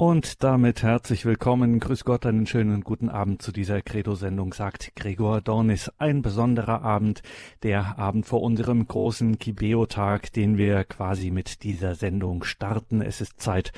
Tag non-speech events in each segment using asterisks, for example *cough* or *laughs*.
Und damit herzlich willkommen, grüß Gott, einen schönen guten Abend zu dieser Credo-Sendung, sagt Gregor Dornis. Ein besonderer Abend, der Abend vor unserem großen Kibeo-Tag, den wir quasi mit dieser Sendung starten. Es ist Zeit,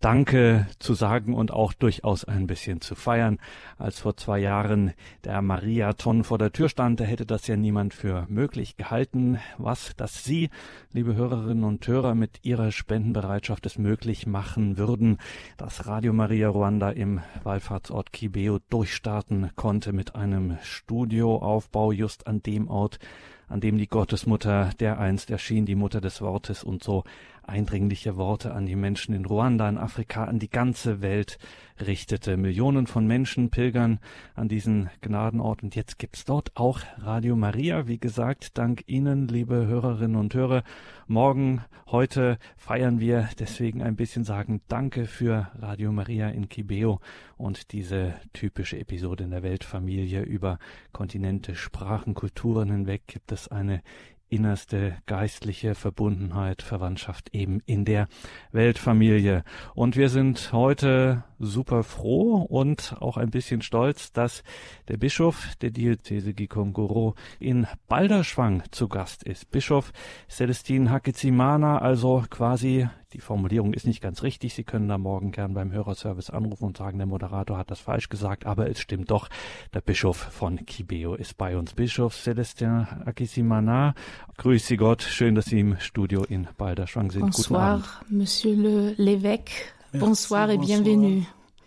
Danke zu sagen und auch durchaus ein bisschen zu feiern. Als vor zwei Jahren der Mariathon vor der Tür stand, da hätte das ja niemand für möglich gehalten. Was, dass Sie, liebe Hörerinnen und Hörer, mit Ihrer Spendenbereitschaft es möglich machen würden, dass Radio Maria Ruanda im Wallfahrtsort Kibeo durchstarten konnte mit einem Studioaufbau just an dem Ort, an dem die Gottesmutter der einst erschien, die Mutter des Wortes und so eindringliche Worte an die Menschen in Ruanda, in Afrika, an die ganze Welt richtete. Millionen von Menschen pilgern an diesen Gnadenort und jetzt gibt's dort auch Radio Maria. Wie gesagt, dank Ihnen, liebe Hörerinnen und Hörer. Morgen, heute feiern wir deswegen ein bisschen sagen Danke für Radio Maria in Kibeo und diese typische Episode in der Weltfamilie über Kontinente, Sprachen, Kulturen hinweg gibt es eine innerste geistliche Verbundenheit, Verwandtschaft eben in der Weltfamilie. Und wir sind heute super froh und auch ein bisschen stolz, dass der Bischof der Diözese Gikongoro in Balderschwang zu Gast ist. Bischof Celestin Hakizimana, also quasi die Formulierung ist nicht ganz richtig. Sie können da morgen gern beim Hörerservice anrufen und sagen, der Moderator hat das falsch gesagt, aber es stimmt doch. Der Bischof von Kibeo ist bei uns. Bischof Celestin Akisimana, grüße Gott. Schön, dass Sie im Studio in Balderschwang sind. Bonsoir, Monsieur le l'évêque. Bonsoir et bienvenue.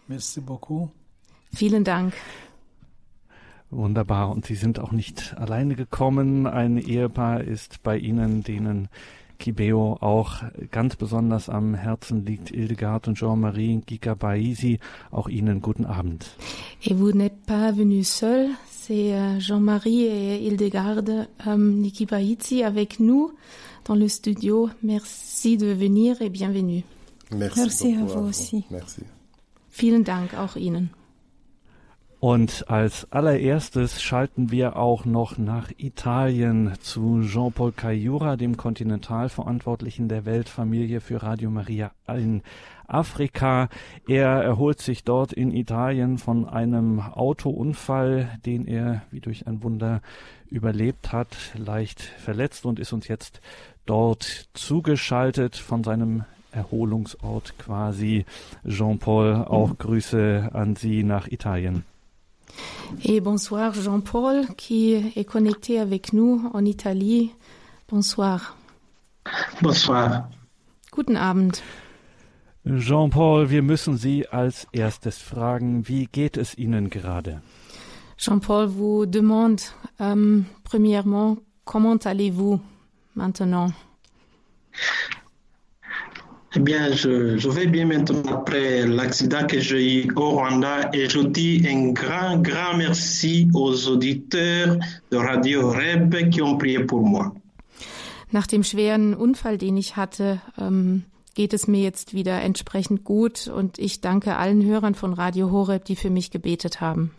Merci beaucoup. Vielen Dank. Wunderbar. Und Sie sind auch nicht alleine gekommen. Ein Ehepaar ist bei Ihnen, denen Kibeo auch ganz besonders am Herzen liegt. Hildegard und Jean-Marie Gikabaisi, auch Ihnen guten Abend. Et vous n'êtes pas venu seul, c'est euh, Jean-Marie et Hildegard ähm, Nikibaitsi avec nous dans le studio. Merci de venir et bienvenue. Merci, Merci à vous aussi. Merci. Vielen Dank auch Ihnen. Und als allererstes schalten wir auch noch nach Italien zu Jean-Paul Cayura, dem Kontinentalverantwortlichen der Weltfamilie für Radio Maria in Afrika. Er erholt sich dort in Italien von einem Autounfall, den er wie durch ein Wunder überlebt hat, leicht verletzt und ist uns jetzt dort zugeschaltet von seinem Erholungsort quasi. Jean-Paul, auch Grüße an Sie nach Italien. Et bonsoir Jean-Paul qui est connecté avec nous en Italie. Bonsoir. Bonsoir. Guten Abend. Jean-Paul, wir müssen Sie als erstes fragen, wie geht es Ihnen gerade? Jean-Paul vous demande euh, premièrement comment allez-vous maintenant? Eh bien, je, je vais bien maintenant après l'accident que j'ai eu au Rwanda et je dis un grand, grand merci aux auditeurs de Radio Reb qui ont prié pour moi. Nach dem schweren Unfall, den ich hatte, ähm, geht es mir jetzt wieder entsprechend gut und ich danke allen Hörern von Radio Horeb, die für mich gebetet haben.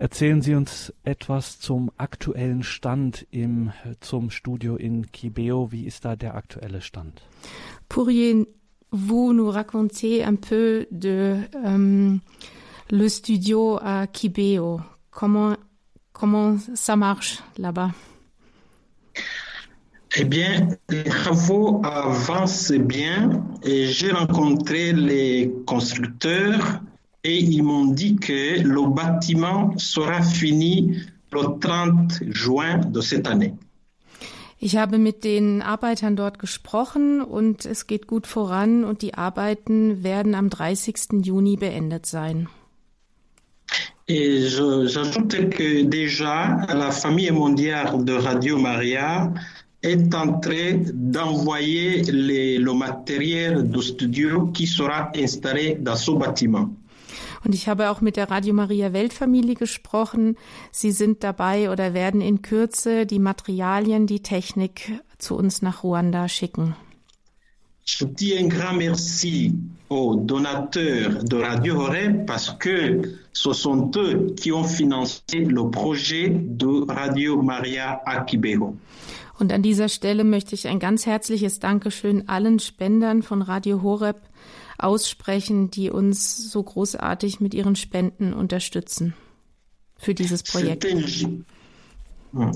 Erzählen Sie uns etwas zum aktuellen Stand im, zum Studio in Kibeo. Wie ist da der aktuelle Stand? Pourriez-vous nous raconter un peu de euh, le studio à Kibeo Comment, comment ça marche là-bas Eh bien, les travaux avancent bien et j'ai rencontré les constructeurs et ils m'ont dit que le bâtiment sera fini le 30 juin de cette année. Ich habe mit den Arbeitern dort gesprochen und es geht gut voran und die Arbeiten werden am 30. Juni beendet sein. Et j'ajoute que déjà la famille mondiale de Radio Maria est en train d'envoyer le matériel du studio qui sera installé dans ce bâtiment. Und ich habe auch mit der Radio Maria Weltfamilie gesprochen. Sie sind dabei oder werden in Kürze die Materialien, die Technik zu uns nach Ruanda schicken. Je dis un grand merci aux donateurs de Radio Horeb parce que ce sont eux qui ont financé le projet de Radio Maria à Kibero. Und an dieser Stelle möchte ich ein ganz herzliches Dankeschön allen Spendern von Radio Horeb aussprechen, die uns so großartig mit ihren Spenden unterstützen für dieses Projekt.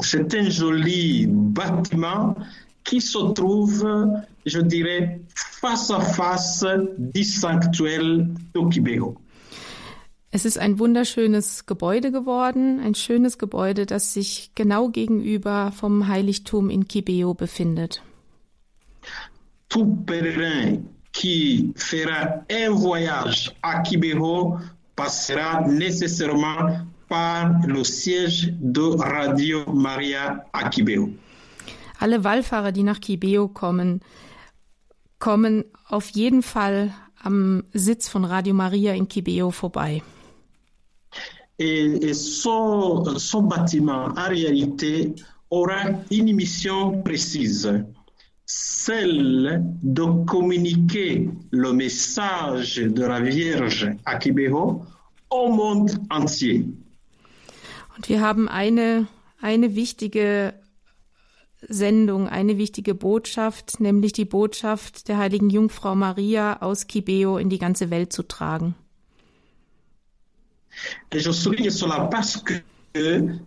C'est un joli bâtiment qui se trouve, je dirais, face à face du sanctuaire d'Okibeo. Es ist ein wunderschönes Gebäude geworden, ein schönes Gebäude, das sich genau gegenüber vom Heiligtum in Kibeo befindet. Tout pèlerin qui fera un voyage à Kibeo passera nécessairement par le siège de Radio Maria à Kibeo. Alle Wallfahrer, die nach Kibeo kommen, kommen auf jeden Fall am Sitz von Radio Maria in Kibeo vorbei. Et, et ce, ce bâtiment, en réalité, aura une mission précise, celle de communiquer le message de la Vierge à Kibeo au monde entier. Und wir haben eine, eine wichtige Sendung, eine wichtige Botschaft, nämlich die Botschaft der heiligen Jungfrau Maria aus Kibeo in die ganze Welt zu tragen. Et je souligne cela parce que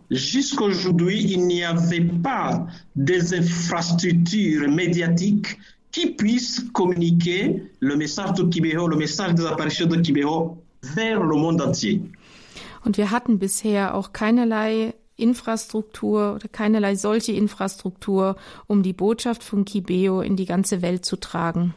jusqu'aujourd'hui, il n'y avait pas des infrastructures médiatiques qui puissent communiquer le message de Kibého, le message des apparitions de Kibého vers le monde entier. Und wir hatten bisher auch keinerlei Infrastruktur oder keinerlei solche Infrastruktur, um die Botschaft von Kibeo in die ganze Welt zu tragen.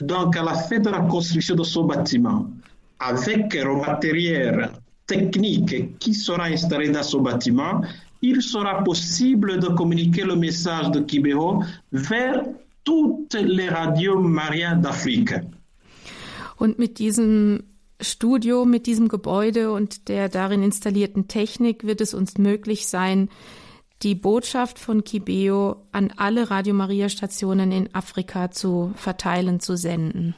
Donc, à la fin de la construction de ce bâtiment, avec le matériel technique qui sera installé dans ce bâtiment, il sera possible de communiquer le message de Kibého vers toutes les radios Maria d'Afrique. Und mit diesem Studio, mit diesem Gebäude und der darin installierten Technik wird es uns möglich sein, die Botschaft von Kibeo an alle Radio Maria Stationen in Afrika zu verteilen, zu senden.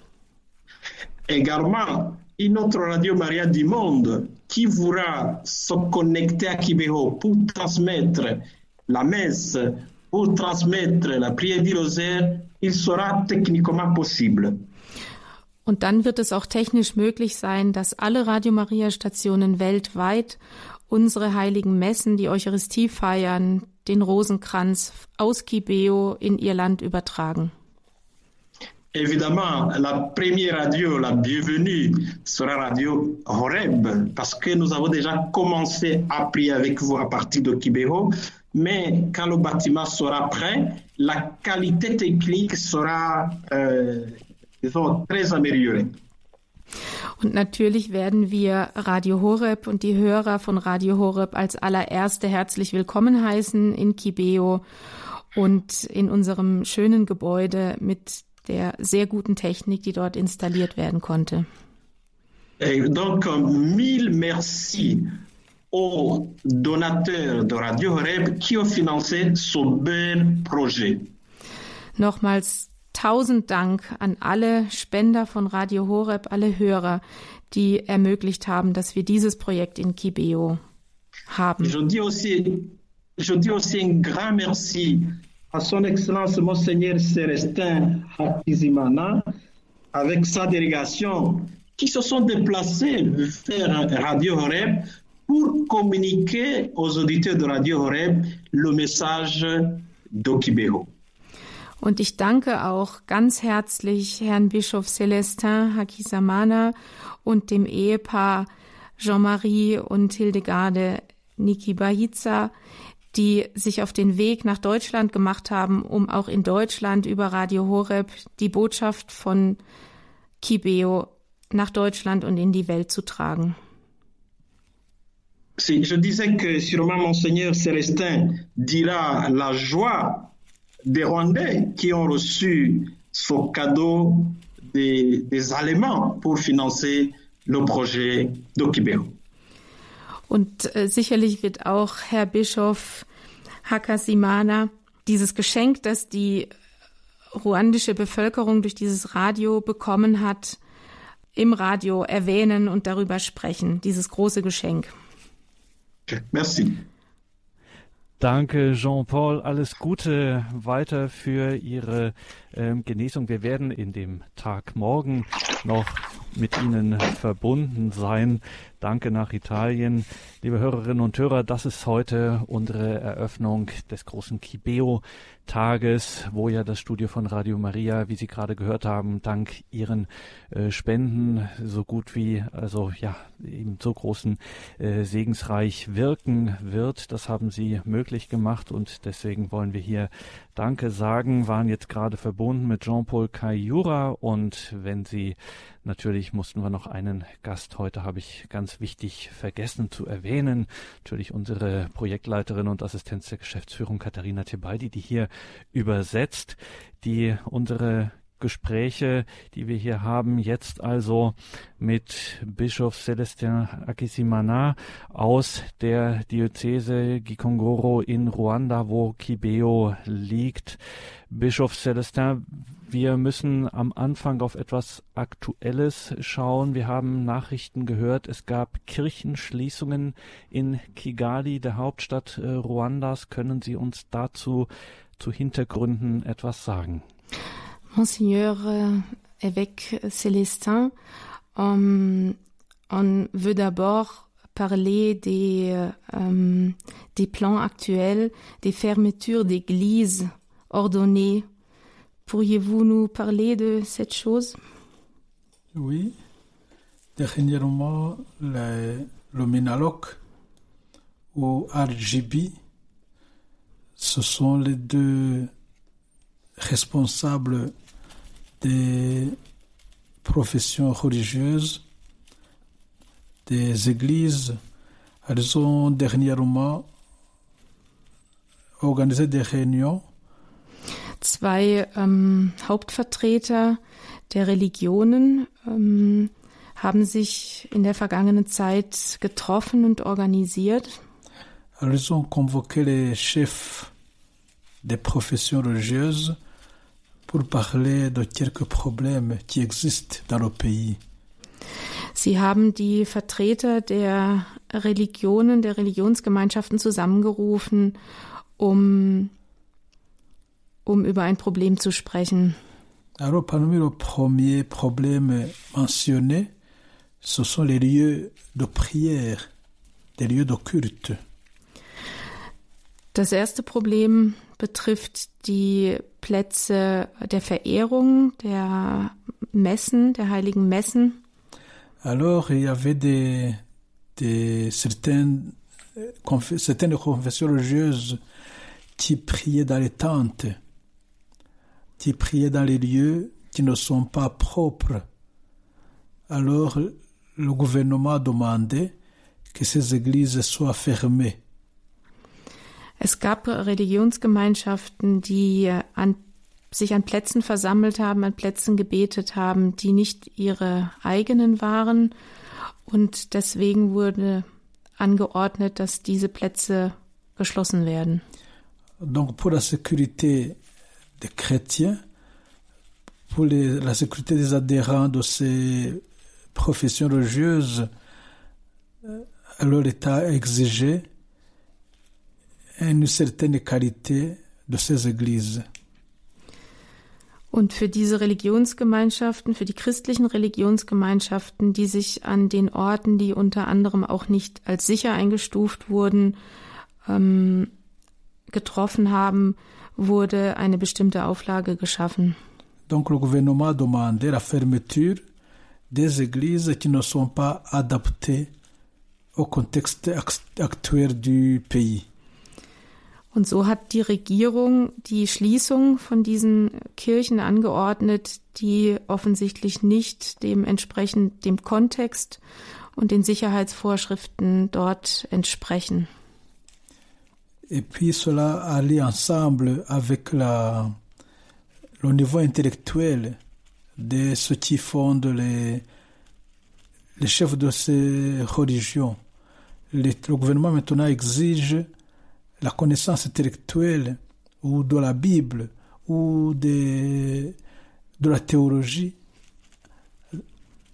Également, une autre radio Maria du monde qui voudra se connecter à Kibého pour transmettre la messe, pour transmettre la prière du rosaire, il sera techniquement possible. Und dann wird es auch technisch möglich sein, dass alle Radio Maria Stationen weltweit unsere heiligen Messen, die Eucharistie feiern, den Rosenkranz aus Kibeo in ihr Land übertragen. Évidemment, la première radio, la bienvenue, sera Radio Horeb, parce que nous avons déjà commencé à prier avec vous à partir de Kibého, mais quand le bâtiment sera prêt, la qualité technique sera euh, disons, très améliorée. Und natürlich werden wir Radio Horeb und die Hörer von Radio Horeb als allererste herzlich willkommen heißen in Kibeo und in unserem schönen Gebäude mit der sehr guten Technik, die dort installiert werden konnte. Et donc, mille merci aux donateurs de Radio Horeb qui ont financé ce bel projet. Nochmals tausend Dank an alle Spender von Radio Horeb, alle Hörer, die ermöglicht haben, dass wir dieses Projekt in Kibeo haben. Je dis aussi, je dis aussi un grand merci à son Excellence Monseigneur Célestin Hakizimana avec sa délégation qui se sont déplacés vers Radio Horeb pour communiquer aux auditeurs de Radio Horeb le message d'Okibého. Und ich danke auch ganz herzlich Herrn Bischof Celestin Hakisamana und dem Ehepaar Jean-Marie und Hildegarde Nikibahiza, die sich auf den Weg nach Deutschland gemacht haben, um auch in Deutschland über Radio Horeb die Botschaft von Kibeo nach Deutschland und in die Welt zu tragen. Si, je disais que sûrement Monseigneur Célestin dira la joie des Rwandais qui ont reçu ce cadeau des, des Allemands pour financer le projet d'Okibeo. Und äh, sicherlich wird auch Herr Bischof Hakasimana dieses Geschenk, das die ruandische Bevölkerung durch dieses Radio bekommen hat, im Radio erwähnen und darüber sprechen, dieses große Geschenk. Merci. Danke, Jean-Paul. Alles Gute weiter für Ihre ähm, Genesung. Wir werden in dem Tag morgen noch mit Ihnen verbunden sein. Danke nach Italien. Liebe Hörerinnen und Hörer, das ist heute unsere Eröffnung des großen Kibeo Tages, wo ja das Studio von Radio Maria, wie Sie gerade gehört haben, dank Ihren äh, Spenden so gut wie, also ja, eben so großen äh, segensreich wirken wird. Das haben Sie möglich gemacht und deswegen wollen wir hier Danke sagen, waren jetzt gerade verbunden mit Jean-Paul Kayura und wenn Sie natürlich mussten wir noch einen Gast heute habe ich ganz wichtig vergessen zu erwähnen, natürlich unsere Projektleiterin und Assistenz der Geschäftsführung Katharina Tebaldi, die hier übersetzt, die unsere Gespräche, die wir hier haben, jetzt also mit Bischof Celestin Akisimana aus der Diözese Gikongoro in Ruanda, wo Kibeo liegt. Bischof Celestin, wir müssen am Anfang auf etwas Aktuelles schauen. Wir haben Nachrichten gehört, es gab Kirchenschließungen in Kigali, der Hauptstadt äh, Ruandas. Können Sie uns dazu zu Hintergründen etwas sagen? Monseigneur euh, évêque Célestin, on, on veut d'abord parler des, euh, des plans actuels, des fermetures d'églises ordonnées. Pourriez-vous nous parler de cette chose? Oui. Dernièrement, le, le ou RGB, ce sont les deux responsables des professions religieuses, des églises. Elles ont dernièrement organisé des réunions. Zwei ähm, Hauptvertreter der Religionen ähm, haben sich in der vergangenen Zeit getroffen und organisiert. Elles ont convoqué les chefs des professions religieuses pour parler de quelques problèmes qui existent dans le pays. Sie haben die Vertreter der Religionen, der Religionsgemeinschaften zusammengerufen, um, um über ein Problem zu sprechen. Alors, parmi les premiers problèmes mentionnés, ce sont les lieux de prière, des lieux de culte. Das erste Problem betrifft die Plätze der Verehrung, der Messen, der heiligen Messen. Alors, il y avait des, des certaines, certaines confessions religieuses qui priaient dans les tentes, qui priaient dans les lieux qui ne sont pas propres. Alors, le gouvernement a demandé que ces églises soient fermées. Es gab Religionsgemeinschaften, die an, sich an Plätzen versammelt haben, an Plätzen gebetet haben, die nicht ihre eigenen waren. Und deswegen wurde angeordnet, dass diese Plätze geschlossen werden. Donc pour la sécurité des chrétiens, pour les, la sécurité des adhérents de ces professions religieuses, alors l'État a exigé une certaine qualité de ces églises. Und für diese Religionsgemeinschaften, für die christlichen Religionsgemeinschaften, die sich an den Orten, die unter anderem auch nicht als sicher eingestuft wurden, ähm, getroffen haben, wurde eine bestimmte Auflage geschaffen. Donc le gouvernement a demandé la fermeture des églises qui ne sont pas adaptées au contexte actuel du pays. Und so hat die Regierung die Schließung von diesen Kirchen angeordnet, die offensichtlich nicht dementsprechend dem Kontext und den Sicherheitsvorschriften dort entsprechen. Et puis cela allait ensemble avec le niveau intellectuel de ceux qui fondent les, chefs de ces religions. Le, gouvernement maintenant exige la connaissance intellectuelle ou de la Bible ou de, la théologie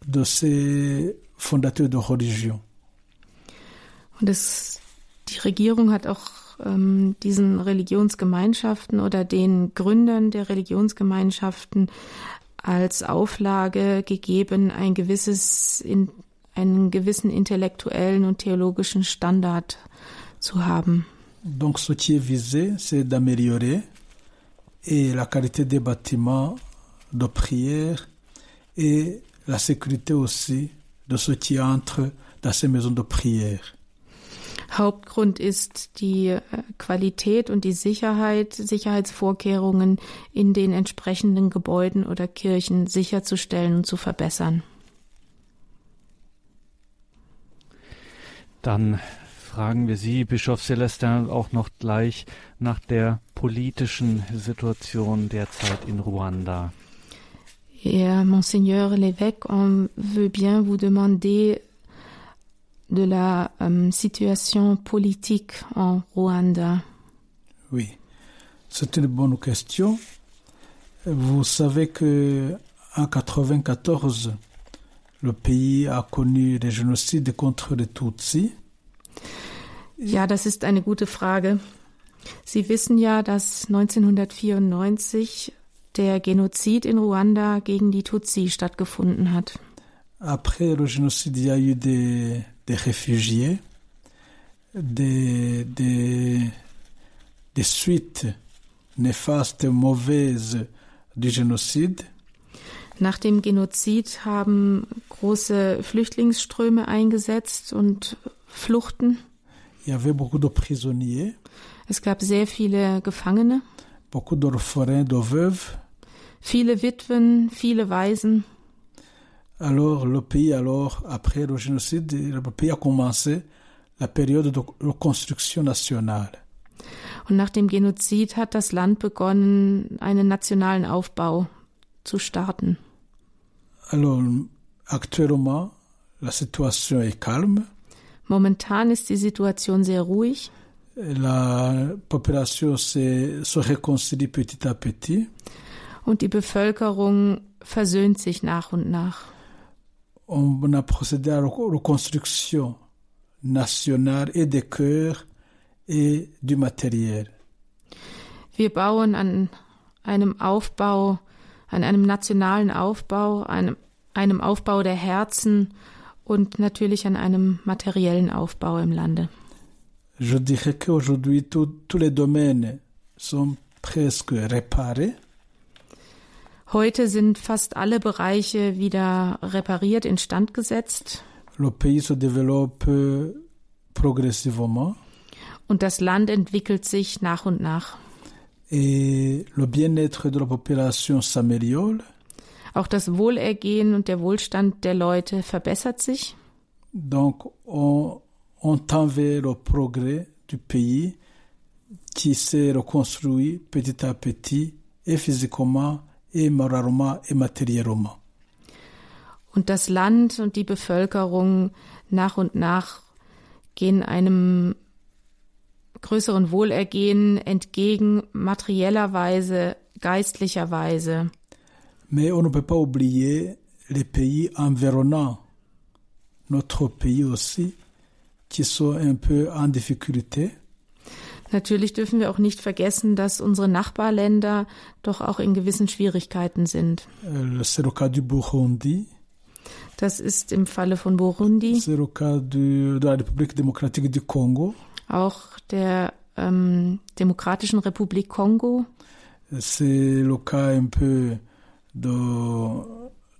de ces fondateurs de religion. Es, die Regierung hat ähm, diesen Religionsgemeinschaften oder den Gründern der Religionsgemeinschaften als Auflage gegeben, ein gewisses, in, einen gewissen intellektuellen und theologischen Standard zu haben. Donc ce qui est visé, c'est d'améliorer et la qualité des bâtiments de prière et la sécurité aussi de ceux qui entrent dans ces maisons de prière. Hauptgrund ist die äh, Qualität und die Sicherheit, Sicherheitsvorkehrungen in den entsprechenden Gebäuden oder Kirchen sicherzustellen und zu verbessern. Dann fragen wir Sie, Bischof Celestin, auch noch gleich nach der politischen Situation derzeit in Ruanda. Et Monseigneur l'évêque, on veut bien vous demander de la euh, situation politique en Rwanda. Oui, c'est une bonne question. Vous savez que en 94, le pays a connu des génocides contre les Tutsis. Ja, das ist eine gute Frage. Sie wissen ja, dass 1994 der Genozid in Ruanda gegen die Tutsi stattgefunden hat. Après le génocide, il y a eu des, des réfugiés, des, des, des suites néfastes, mauvaises du génocide. Nach dem Genozid haben große Flüchtlingsströme eingesetzt und Fluchten. Il y avait beaucoup de prisonniers, Es gab sehr viele Gefangene, beaucoup d'orphelins, de veuves. viele Witwen, viele Waisen. Alors le pays, alors après le génocide, le pays a commencé la période de reconstruction nationale. Und nach dem Genozid hat das Land begonnen, einen nationalen Aufbau zu starten. Alors actuellement, la situation est calme. Momentan ist die Situation sehr ruhig. La population se, se réconcilie petit à petit. Und die Bevölkerung versöhnt sich nach und nach. On a procédé à la reconstruction nationale et des cœurs et du matériel. Wir bauen an einem Aufbau, an einem nationalen Aufbau, einem, einem Aufbau der Herzen und natürlich an einem materiellen Aufbau im Lande. Je dirais qu'aujourd'hui, tous les domaines sont presque réparés. Heute sind fast alle Bereiche wieder repariert, instand gesetzt Le pays se développe progressivement und das Land entwickelt sich nach und nach. et le bien-être de la population s'améliore. Auch das Wohlergehen und der Wohlstand der Leute verbessert sich. Donc, on, on tend vers le progrès du pays qui s'est reconstruit petit à petit, et physiquement, et matériellement. Und das Land und die Bevölkerung nach und nach gehen einem größeren Wohlergehen entgegen, materiellerweise, geistlicherweise. Mais on ne peut pas oublier les pays environnants, notre pays aussi, qui sont un peu en difficulté. Natürlich dürfen wir auch nicht vergessen, dass unsere Nachbarländer doch auch in gewissen Schwierigkeiten sind. Euh, C'est le cas du Burundi, Das ist im Falle von Burundi, c'est le cas du- de la République démocratique du Congo, auch der ähm, Demokratischen Republik Kongo, c'est le cas un peu de,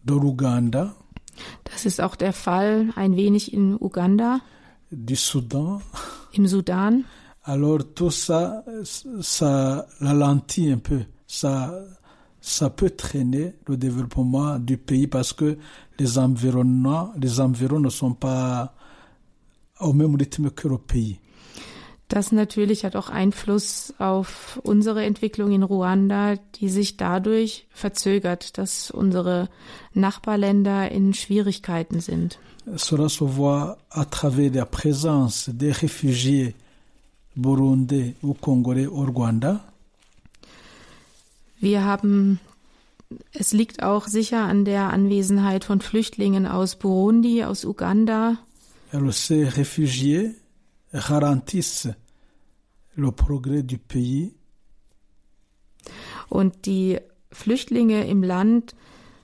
de l'Ouganda, das ist auch der Fall ein wenig in Uganda, du Soudan. im Sudan. Alors tout ça, ça ralentit un peu, ça, ça peut traîner le développement du pays parce que les environnements, les environs ne sont pas au même rythme que le pays. Das natürlich hat auch Einfluss auf unsere Entwicklung in Ruanda, die sich dadurch verzögert, dass unsere Nachbarländer in Schwierigkeiten sind. Cela se voit à travers la présence des réfugiés congolais au Rwanda. Wir haben, es liegt auch sicher an der Anwesenheit von Flüchtlingen aus Burundi, aus Uganda. Ces réfugiés ralentissent le progrès du pays. Und die Flüchtlinge im Land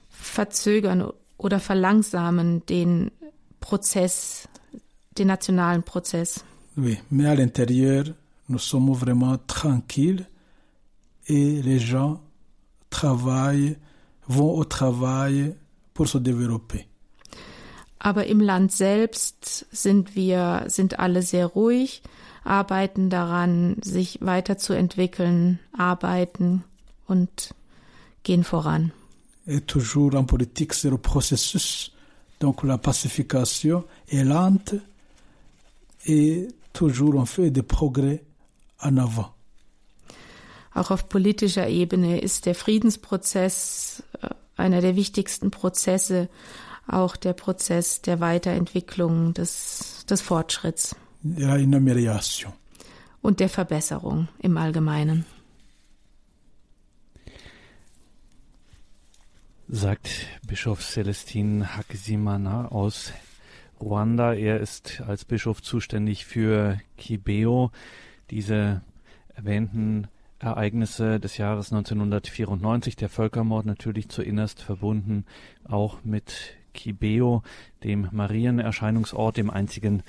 verzögern oder verlangsamen den Prozess, den nationalen Prozess. Oui, mais à l'intérieur, nous sommes vraiment tranquilles et les gens travaillent, vont au travail pour se développer. Aber im Land selbst sind wir, sind alle sehr ruhig, arbeiten daran, sich weiterzuentwickeln, arbeiten und gehen voran. Et toujours en politique, c'est le processus. Donc la pacification est lente et toujours on fait des progrès en avant. Auch auf politischer Ebene ist der Friedensprozess äh, einer der wichtigsten Prozesse, auch der Prozess der Weiterentwicklung, des, des Fortschritts Il y a une amélioration. und der Verbesserung im Allgemeinen. sagt Bischof Celestin Hakizimana aus Ruanda. Er ist als Bischof zuständig für Kibeo, diese erwähnten Ereignisse des Jahres 1994, der Völkermord natürlich zuinnerst verbunden auch mit Kibeo, dem Marienerscheinungsort, dem einzigen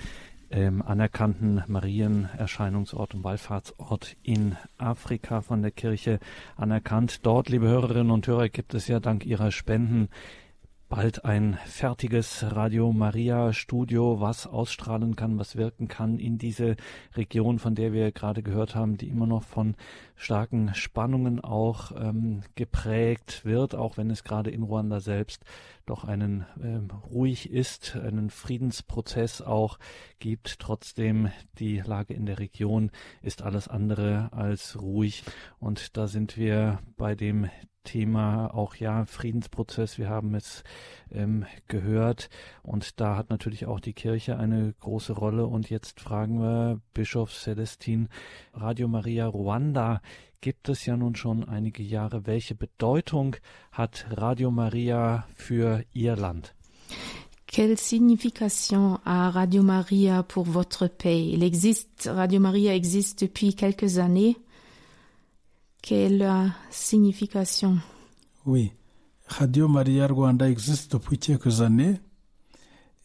ähm, anerkannten Marienerscheinungsort und Wallfahrtsort in Afrika von der Kirche anerkannt. Dort, liebe Hörerinnen und Hörer, gibt es ja dank Ihrer Spenden bald ein fertiges Radio Maria Studio, was ausstrahlen kann, was wirken kann in diese Region, von der wir gerade gehört haben, die immer noch von starken Spannungen auch ähm, geprägt wird, auch wenn es gerade in Ruanda selbst doch einen ähm, ruhig ist, einen Friedensprozess auch gibt. Trotzdem die Lage in der Region ist alles andere als ruhig und da sind wir bei dem Thema auch ja Friedensprozess. Wir haben es ähm, gehört und da hat natürlich auch die Kirche eine große Rolle. Und jetzt fragen wir Bischof Celestin, Radio Maria Ruanda gibt es ja nun schon einige Jahre. Welche Bedeutung hat Radio Maria für Ihr Land? Quelle signification a Radio Maria pour votre pays? Il existe, Radio Maria existe depuis quelques années. Quelle signification? Oui, Radio Maria Rwanda existe depuis quelques années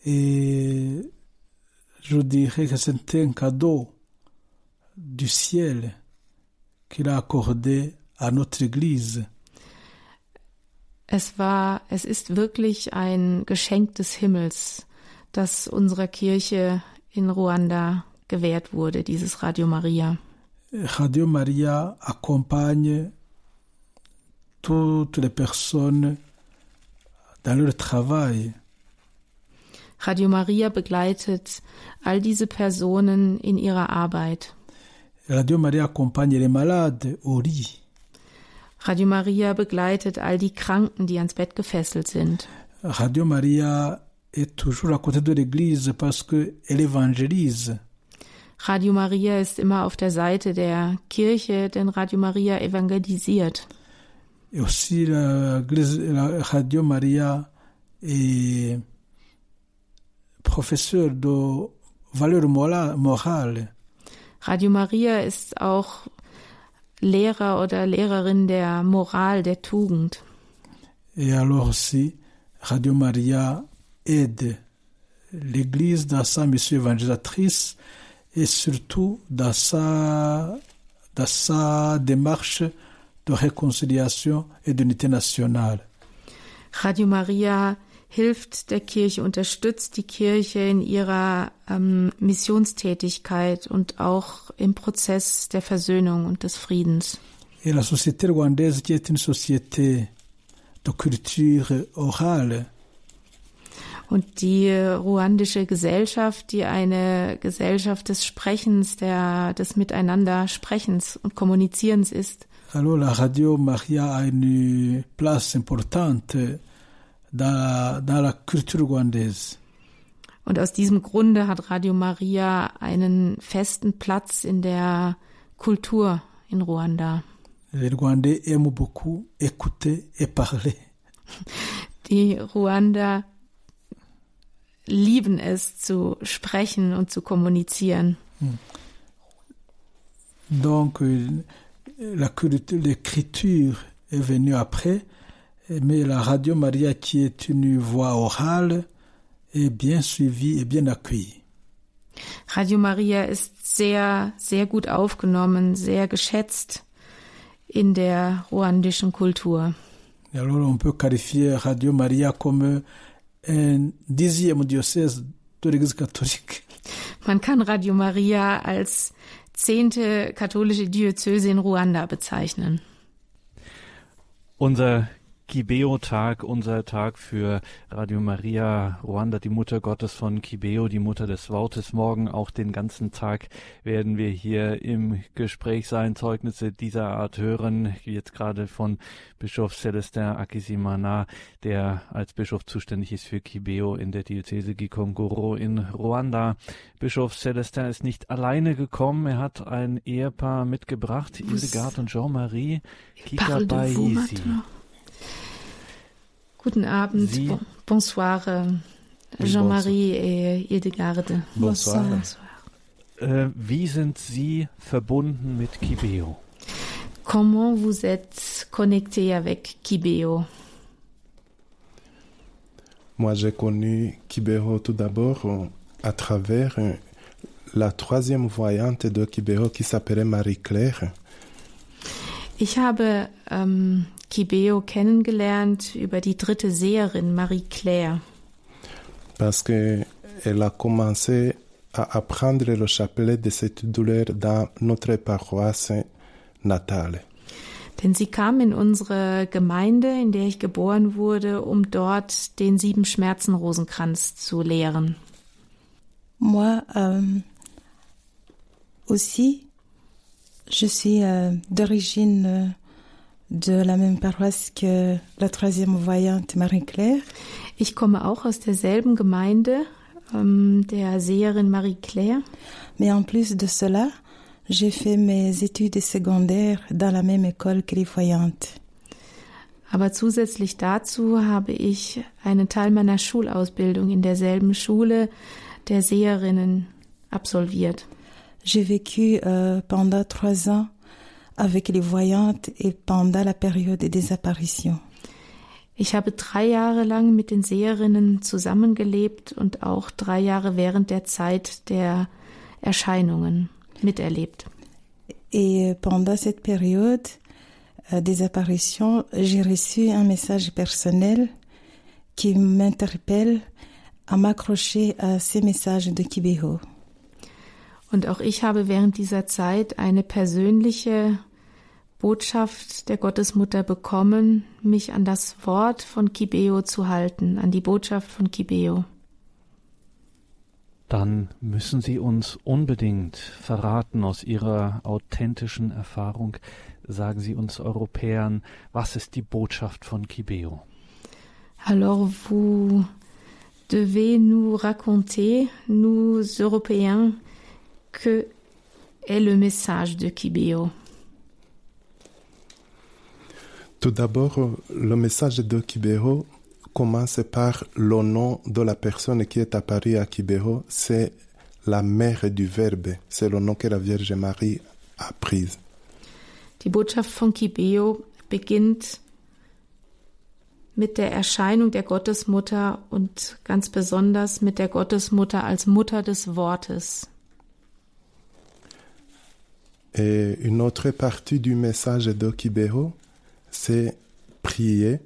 et je dirais que c'est un cadeau du ciel qu'il a accordé à notre Église. Es war, es ist wirklich ein Geschenk des Himmels, das unserer Kirche in Ruanda gewährt wurde, dieses Radio Maria. Radio Maria accompagne toutes les personnes dans leur travail. Radio Maria begleitet all diese Personen in ihrer Arbeit. Radio Maria accompagne les malades au lit. Radio Maria begleitet all die Kranken, die ans Bett gefesselt sind. Radio Maria est toujours à côté de l'Église parce qu'elle évangélise. Radio Maria ist immer auf der Seite der Kirche, denn Radio Maria evangelisiert. Et aussi la, la Radio Maria est professeur de valeurs morales. Radio Maria ist auch Lehrer oder Lehrerin der Moral, der Tugend. Et alors aussi, Radio Maria aide l'Église dans sa mission évangélisatrice et surtout dans sa, dans sa démarche de réconciliation et d'unité nationale. Radio Maria hilft der Kirche, unterstützt die Kirche in ihrer ähm, Missionstätigkeit und auch im Prozess der Versöhnung und des Friedens. Et la société rwandaise, qui est une société de culture orale, Und die ruandische Gesellschaft, die eine Gesellschaft des Sprechens, der, des Miteinander Sprechens und Kommunizierens ist, alors la Radio Maria a une place importante dans, la culture rwandaise. Und aus diesem Grunde hat Radio Maria einen festen Platz in der Kultur in Ruanda. Les Rwandais aiment beaucoup écouter et parler. Die Ruander lieben es zu sprechen und zu kommunizieren. Donc, euh, la culture- l'écriture est venue après, mais la Radio Maria, qui est une voix orale, est bien suivie et bien accueillie. Radio Maria ist sehr, sehr gut aufgenommen, sehr geschätzt in der ruandischen Kultur. Et alors, on peut qualifier Radio Maria comme un dixième diocèse de l'Église catholique. Man kann Radio Maria als zehnte katholische Diözese in Ruanda bezeichnen. Unser Kibeo-Tag, unser Tag für Radio Maria Ruanda, die Mutter Gottes von Kibeo, die Mutter des Wortes. Morgen auch den ganzen Tag werden wir hier im Gespräch sein, Zeugnisse dieser Art hören. Jetzt gerade von Bischof Celestin Akisimana, der als Bischof zuständig ist für Kibeo in der Diözese Gikongoro in Ruanda. Bischof Celestin ist nicht alleine gekommen. Er hat ein Ehepaar mitgebracht, Hildegard und Jean-Marie Parle Guten Abend, Sie- bon- bonsoir euh, Jean-Marie et Hildegarde. Bonsoir. Bonsoir. Äh, wie sind Sie verbunden mit Kibeo? Comment vous êtes connecté avec Kibeo? Moi, j'ai connu Kibero tout d'abord euh, à travers euh, la troisième voyante de Kibero qui s'appelait Marie-Claire. Ich habe ähm, Kibeo kennengelernt über die dritte Seherin Marie-Claire. parce qu'elle a commencé à apprendre le chapelet de cette douleur dans notre paroisse natale. Denn sie kam in unsere Gemeinde, in der ich geboren wurde, um dort den sieben Schmerzen Rosenkranz zu lehren. Moi euh, aussi, je suis euh, d'origine euh, de la même paroisse que la troisième voyante Marie-Claire. Ich komme auch aus derselben Gemeinde, ähm, der Seherin Marie-Claire. Mais en plus de cela, j'ai fait mes études secondaires dans la même école que les voyantes. Aber zusätzlich dazu habe ich einen Teil meiner Schulausbildung in derselben Schule der Seherinnen absolviert. J'ai vécu euh, pendant trois ans avec les voyantes et pendant la période des apparitions. Ich habe drei Jahre lang mit den Seherinnen zusammengelebt und auch drei Jahre während der Zeit der Erscheinungen miterlebt. Et pendant cette période euh, des apparitions, j'ai reçu un message personnel qui m'interpelle à m'accrocher à ces messages de Kibeho. Und auch ich habe während dieser Zeit eine persönliche Botschaft der Gottesmutter bekommen, mich an das Wort von Kibeo zu halten, an die Botschaft von Kibeo. Dann müssen Sie uns unbedingt verraten aus Ihrer authentischen Erfahrung, sagen Sie uns Europäern, was ist die Botschaft von Kibeo? Alors vous devez nous raconter, nous Européens, que est le message de Kibeo. Tout d'abord, le message de Kibero commence par le nom de la personne qui est apparue à Kibero, c'est la mère du Verbe, c'est le nom que la Vierge Marie a pris. Die Botschaft von Kibeo beginnt mit der Erscheinung der Gottesmutter und ganz besonders mit der Gottesmutter als Mutter des Wortes. Et une autre partie du message de Kibero, c'est prier,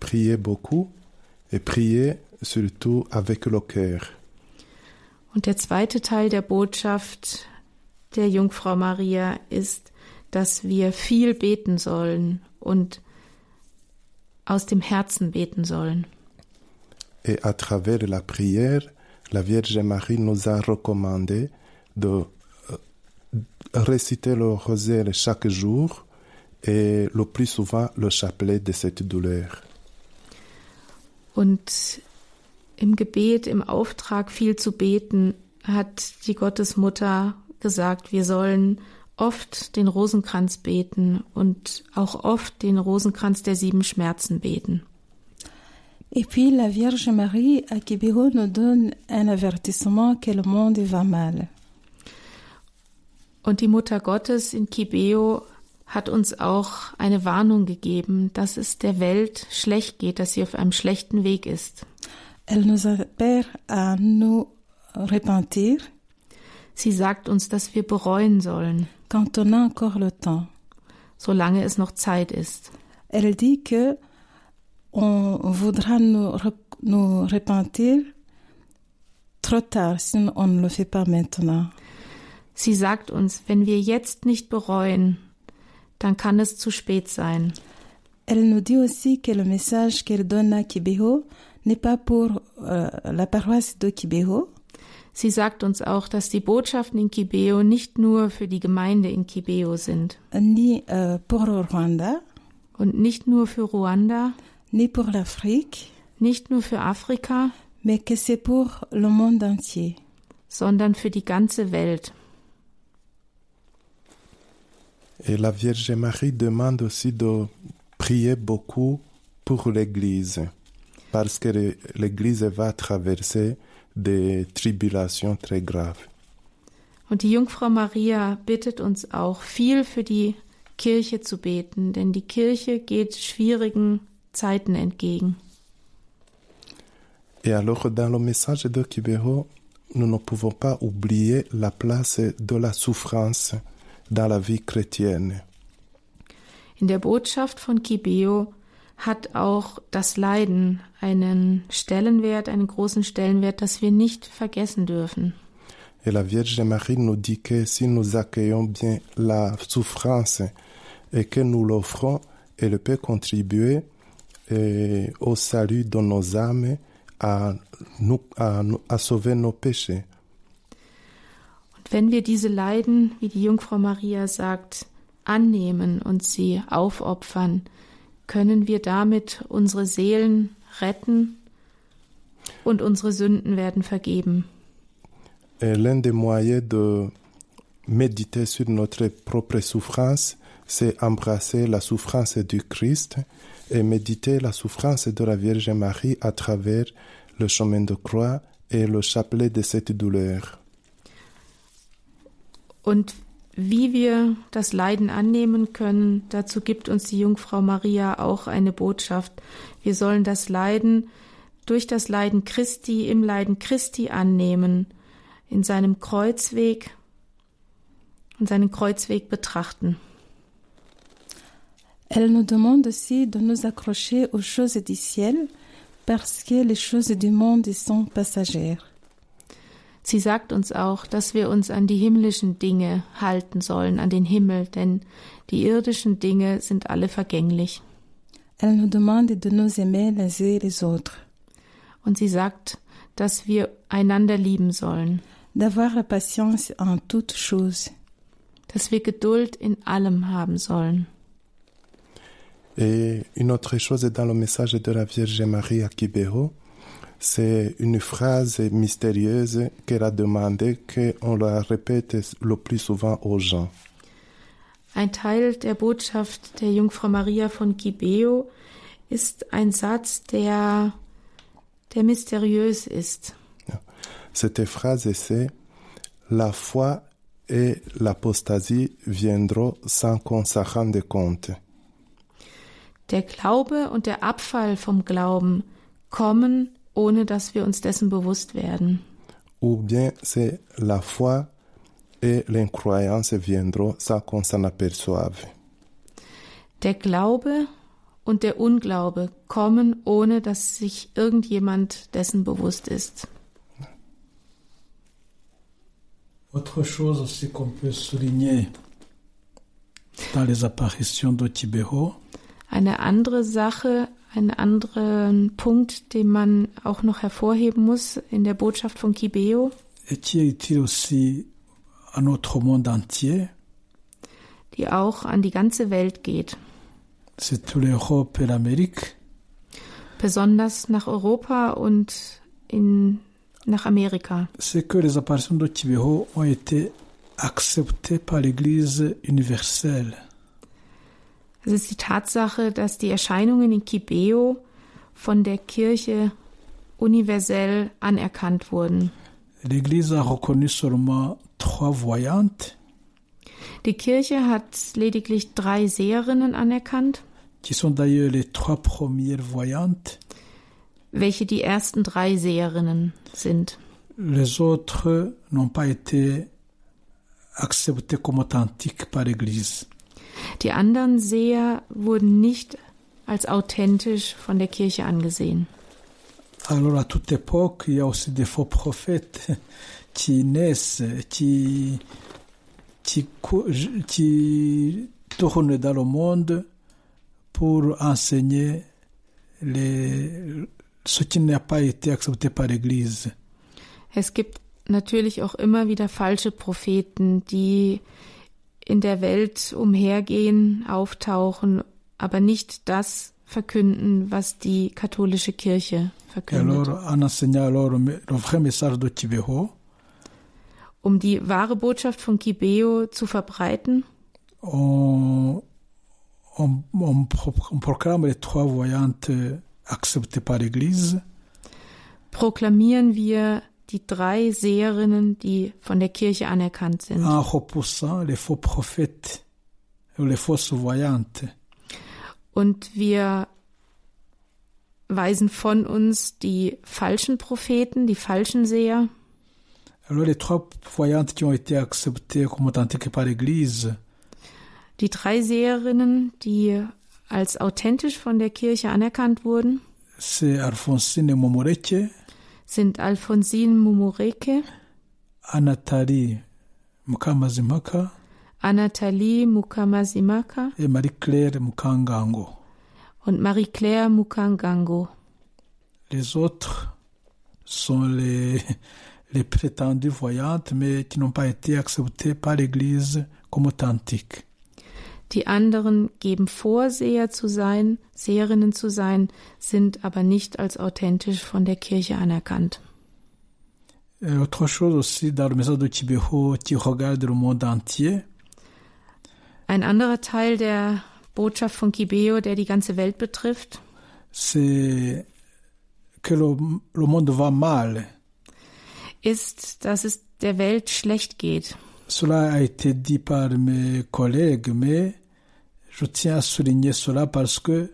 prier beaucoup et prier surtout avec le cœur. Und der zweite Teil der Botschaft der Jungfrau Maria ist, dass wir viel beten sollen und aus dem Herzen beten sollen. Et à travers la prière, la Vierge Marie nous a recommandé de euh, réciter le rosaire chaque jour et le plus souvent le chapelet de cette douleur. Und im Gebet, im Auftrag viel zu beten, hat die Gottesmutter gesagt, wir sollen oft den Rosenkranz beten und auch oft den Rosenkranz der sieben Schmerzen beten. Et puis la Vierge Marie à Kibeho nous donne un avertissement que le monde va mal. Und die Mutter Gottes in Kibeo hat uns auch eine Warnung gegeben, dass es der Welt schlecht geht, dass sie auf einem schlechten Weg ist. Elle nous appelle à nous repentir Sie sagt uns, dass wir bereuen sollen, quand on a encore le temps. solange es noch Zeit ist. Elle dit que on voudra nous, nous repentir trop tard si on ne le fait pas maintenant. Sie sagt uns, wenn wir jetzt nicht bereuen, dann kann es zu spät sein. Elle nous dit aussi que le message qu'elle donne à Kibeho n'est pas pour euh, la paroisse de Kibeho, Sie sagt uns auch, dass die Botschaften in Kibeo nicht nur für die Gemeinde in Kibeo sind ni euh, pour Rwanda, und nicht nur für Ruanda, ni pour l'Afrique, nicht nur für Afrika, mais que c'est pour le monde entier. sondern für die ganze Welt. Et la Vierge Marie demande aussi de prier beaucoup pour l'Église, parce que l'Église va traverser des tribulations très graves. Und die Jungfrau Maria bittet uns auch, viel für die Kirche zu beten, denn die Kirche geht schwierigen Zeiten entgegen. Et alors, dans le message de Kibeho, nous ne pouvons pas oublier la place de la souffrance dans la vie chrétienne. In der Botschaft von Kibeo hat auch das Leiden einen Stellenwert, einen großen Stellenwert, das wir nicht vergessen dürfen. Et la Vierge Marie nous dit que si nous accueillons bien la souffrance et que nous l'offrons, elle peut contribuer eh, au salut de nos âmes, à, nous, à, à sauver nos péchés. Wenn wir diese Leiden, wie die Jungfrau Maria sagt, annehmen und sie aufopfern, können wir damit unsere Seelen retten und unsere Sünden werden vergeben. L'un des moyens de méditer sur notre propre souffrance, c'est embrasser la souffrance du Christ et méditer la souffrance de la Vierge Marie à travers le chemin de croix et le chapelet de cette douleur. Und wie wir das Leiden annehmen können, dazu gibt uns die Jungfrau Maria auch eine Botschaft. Wir sollen das Leiden durch das Leiden Christi im Leiden Christi annehmen, in seinem Kreuzweg und seinen Kreuzweg betrachten. Elle nous demande aussi de nous accrocher aux choses du ciel parce que les choses du monde sont passagères. Sie sagt uns auch, dass wir uns an die himmlischen Dinge halten sollen, an den Himmel, denn die irdischen Dinge sind alle vergänglich. Elle nous demande de nous aimer les uns les autres, Und sie sagt, dass wir einander lieben sollen, d'avoir la patience en toutes choses. dass wir Geduld in allem haben sollen. Et une autre chose dans le message de la Vierge Marie à Kibeho, c'est une phrase mystérieuse qu'elle a demandé qu'on la répète le plus souvent aux gens. Ein Teil der Botschaft der Jungfrau Maria von Gibeo ist ein Satz, der, der mysteriös ist. Cette phrase, c'est La foi et l'apostasie viendront sans qu'on s'en rende compte. Der Glaube und der Abfall vom Glauben kommen, ohne dass wir uns dessen bewusst werden. Ou bien c'est la foi et l'incroyance viendront sans qu'on s'en aperçoive. Der Glaube und der Unglaube kommen, ohne dass sich irgendjemand dessen bewusst ist. Autre chose aussi qu'on peut souligner dans les apparitions de Kibeho, Eine andere Sache, einen anderen Punkt, den man auch noch hervorheben muss in der Botschaft von Kibeo, die auch an die ganze Welt geht, besonders nach Europa und in, nach Amerika. c'est que les apparitions de Kibeho ont été acceptées par l'Église universelle. Es ist die Tatsache, dass die Erscheinungen in Kibeo von der Kirche universell anerkannt wurden. Die Kirche hat lediglich drei Seherinnen anerkannt, welche die ersten drei Seherinnen sind. Les autres n'ont pas été acceptés comme authentiques par l'Église. Die anderen Seher wurden nicht als authentisch von der Kirche angesehen. Alors à toute époque, il y a aussi des faux prophètes qui naissent, qui, qui, qui tournent dans le monde pour enseigner les, ce qui n'a pas été accepté par l'Église. Es gibt natürlich auch immer wieder falsche Propheten, die in der Welt umhergehen, auftauchen, aber nicht das verkünden, was die katholische Kirche Et verkündet. Kibeho, Um die wahre Botschaft von Kibeo zu verbreiten, proklamieren wir die drei Seherinnen, die von der Kirche anerkannt sind. voyantes. Und wir weisen von uns die falschen Propheten, die falschen Seher. Alors les trois voyantes qui ont été acceptées comme authentiques par l'Église, Die drei Seherinnen, die als authentisch von der Kirche anerkannt wurden, c'est Alphonsine Momoreke, sind Alfonsine Mumureke, Anathalie Mukamazimaka Anathalie Mukamazimaka et Marie-Claire Mukangango. und Marie-Claire Mukangango. Les autres sont les, les prétendues voyantes, mais qui n'ont pas été acceptées par l'Église comme authentiques. Die anderen geben vor, Seher zu sein, Seherinnen zu sein, sind aber nicht als authentisch von der Kirche anerkannt. Et autre chose aussi dans le message de Kibeho qui regarde le monde entier, Ein anderer Teil der Botschaft von Kibeo, der die ganze Welt betrifft, c'est que le, le monde va mal. ist, dass es der Welt schlecht geht. Cela a été dit par mes collègues, mais je tiens à souligner cela parce que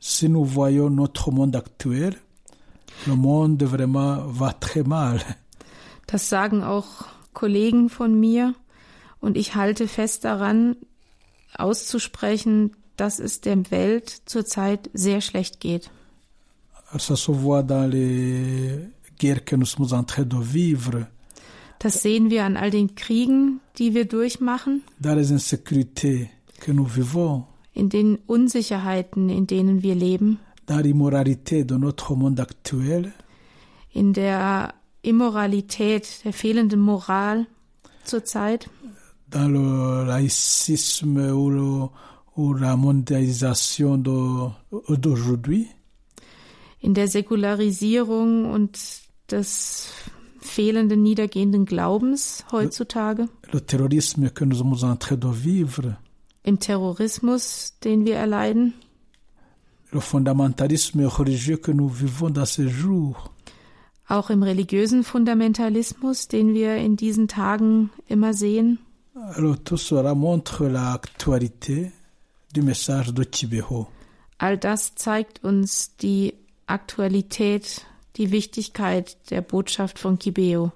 si nous voyons notre monde actuel, le monde vraiment va très mal. Das sagen auch Kollegen von mir und ich halte fest daran, auszusprechen, dass es der Welt zurzeit sehr schlecht geht. Ça se voit dans les guerres que nous sommes en train de vivre, Das sehen wir an all den Kriegen, die wir durchmachen, dans les insécurités in den Unsicherheiten, in denen wir leben, dans l'immoralité de notre monde actuel. in der Immoralität, der fehlenden Moral zurzeit, dans le laïcisme ou, le- ou la mondialisation d'aujourd'hui, in der Säkularisierung und des fehlenden niedergehenden Glaubens heutzutage, le terrorisme que nous sommes en train de vivre, im Terrorismus, den wir erleiden, le fondamentalisme religieux que nous vivons dans ces jours. auch im religiösen Fundamentalismus, den wir in diesen Tagen immer sehen. Alors tout cela montre l'actualité du message de Kibeho. All das zeigt uns die Aktualität, die Wichtigkeit der Botschaft von Kibeo.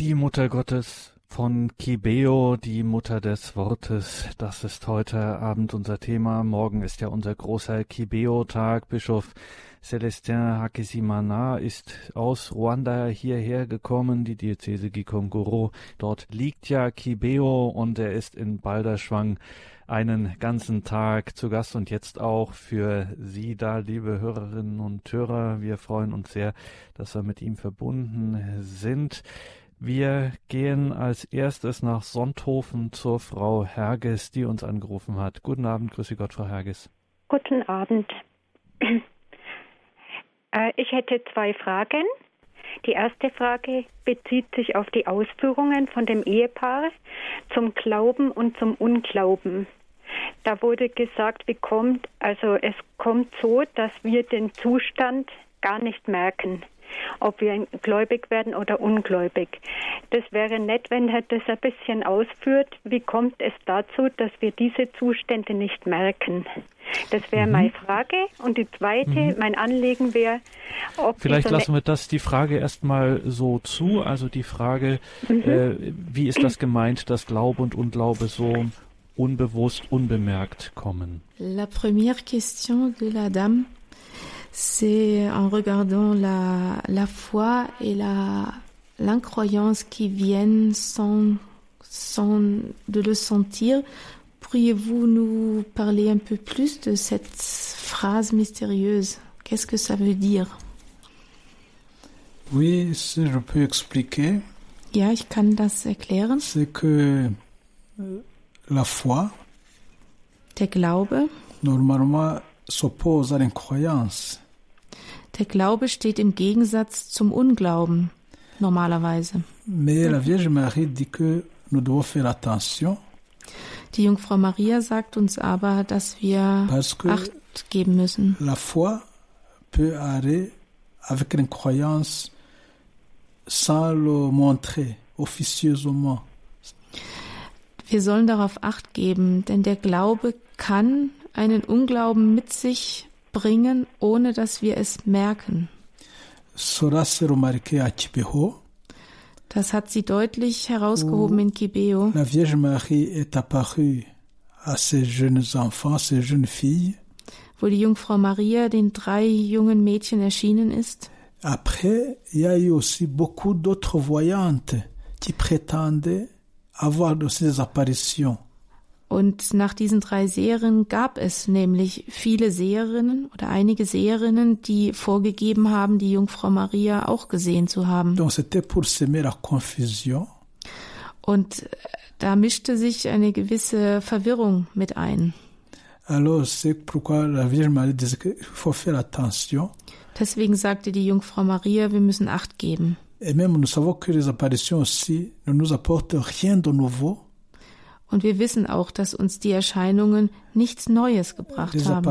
Die Mutter Gottes von Kibeo, die Mutter des Wortes, das ist heute Abend unser Thema. Morgen ist ja unser großer Kibeo-Tag. Bischof Celestin Hakesimana ist aus Ruanda hierher gekommen, die Diözese Gikongoro. Dort liegt ja Kibeo und er ist in Balderschwang einen ganzen Tag zu Gast und jetzt auch für Sie da, liebe Hörerinnen und Hörer. Wir freuen uns sehr, dass wir mit ihm verbunden sind. Wir gehen als erstes nach Sonthofen zur Frau Herges, die uns angerufen hat. Guten Abend, grüße Gott, Frau Herges. Guten Abend. *clears throat* Äh, Ich hätte zwei Fragen. Die erste Frage bezieht sich auf die Ausführungen von dem Ehepaar zum Glauben und zum Unglauben. Da wurde gesagt, wie kommt, also es kommt so, dass wir den Zustand gar nicht merken, ob wir gläubig werden oder ungläubig. Das wäre nett, wenn er das ein bisschen ausführt. Wie kommt es dazu, dass wir diese Zustände nicht merken? Das wäre mhm. meine Frage. Und die zweite, mhm. mein Anliegen wäre, ob. Vielleicht so lassen wir das die Frage erstmal so zu. Also die Frage, mhm. äh, wie ist das gemeint, dass Glaube und Unglaube so unbewusst, unbemerkt kommen? La première question de la dame, c'est en regardant la, la foi et la, l'incroyance qui viennent sans, sans de le sentir. Pourriez-vous nous parler un peu plus de cette phrase mystérieuse? Qu'est-ce que ça veut dire? Oui, si je peux expliquer. Ja, ich kann das erklären. C'est que euh, la foi, der Glaube, normalement s'oppose à l'incroyance. Der Glaube steht im Gegensatz zum Unglauben normalerweise. Mais la Vierge Marie dit que nous devons faire attention. Die Jungfrau Maria sagt uns aber, dass wir Acht geben müssen. La foi peut aller avec une croyance sans le montrer officieusement. Wir sollen darauf Acht geben, denn der Glaube kann einen Unglauben mit sich bringen, ohne dass wir es merken. Das hat sie deutlich herausgehoben in Kibeo. La Vierge Marie est apparue à ces jeunes enfants, ces jeunes filles. Wo die Jungfrau Maria den drei jungen Mädchen erschienen ist. Après, il y a eu aussi beaucoup d'autres voyantes qui prétendaient avoir aussi des apparitions. Und nach diesen drei Seherinnen gab es nämlich viele Seherinnen oder einige Seherinnen, die vorgegeben haben, die Jungfrau Maria auch gesehen zu haben. Donc c'était pour semer la confusion. Und äh, da mischte sich eine gewisse Verwirrung mit ein. Alors c'est pourquoi la Vierge Marie disait qu'il faut faire attention. Deswegen sagte die Jungfrau Maria, wir müssen Acht geben. Et même nous savons que les apparitions aussi ne nous apportent rien de nouveau. Und wir wissen auch, dass uns die Erscheinungen nichts Neues gebracht haben.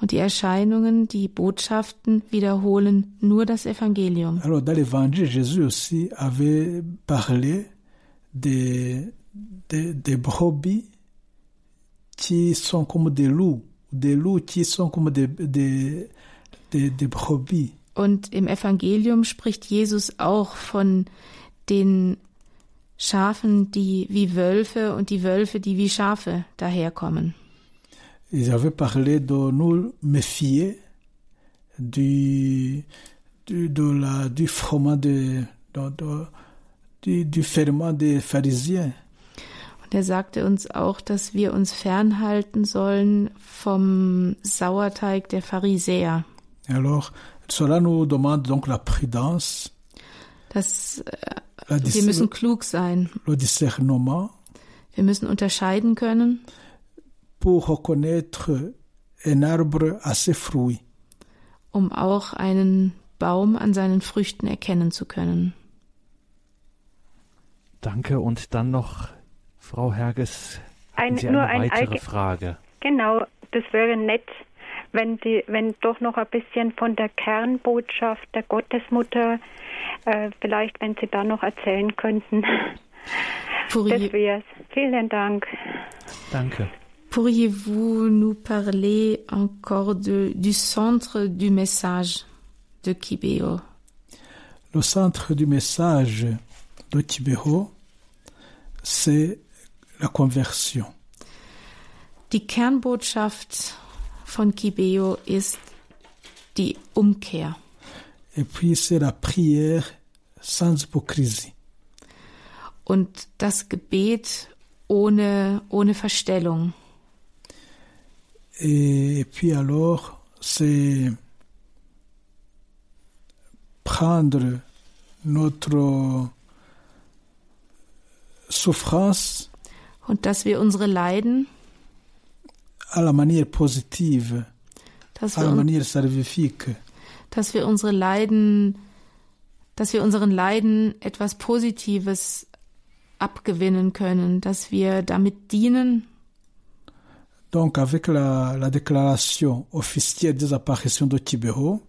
Und die Erscheinungen, die Botschaften wiederholen nur das Evangelium. Alors dans l'évangile, Jésus aussi avait parlé des, des, des brebis qui sont comme des loups, des loups qui sont comme des, des, des, des brebis. Und im Evangelium spricht Jesus auch von den Schafen, die wie Wölfe und die Wölfe, die wie Schafe daherkommen. Avaient parlé de nous méfier du, du, de la, du froment de, de, de, du, du ferment des Pharisiens. Und er sagte uns auch, dass wir uns fernhalten sollen vom Sauerteig der Pharisäer. Alors, cela nous demande donc la prudence. Das äh, wir müssen klug sein. Wir müssen unterscheiden können. Pour reconnaître un arbre à ses fruits. Um auch einen Baum an seinen Früchten erkennen zu können. Danke und dann noch Frau Herges. Ein, Sie nur eine weitere Frage. Genau, das wäre nett, wenn die, wenn doch noch ein bisschen von der Kernbotschaft der Gottesmutter äh, vielleicht, wenn Sie da noch erzählen könnten. *laughs* Pourriez... Das wär's. Vielen Dank. Danke. Pourriez-vous nous parler encore de, du centre du message de Kibeo? Le centre du message de Kibeo, c'est la conversion. Die Kernbotschaft von Kibeo ist die Umkehr. Et puis c'est la prière sans hypocrisie. Und das Gebet ohne, ohne Verstellung. Et puis alors, c'est prendre notre souffrance und dass wir unsere Leiden à la manière positive, à la manière salvifique dass wir unsere Leiden, dass wir unseren Leiden etwas Positives abgewinnen können, dass wir damit dienen. Donc, avec la, la déclaration officielle des apparitions de Kibeho,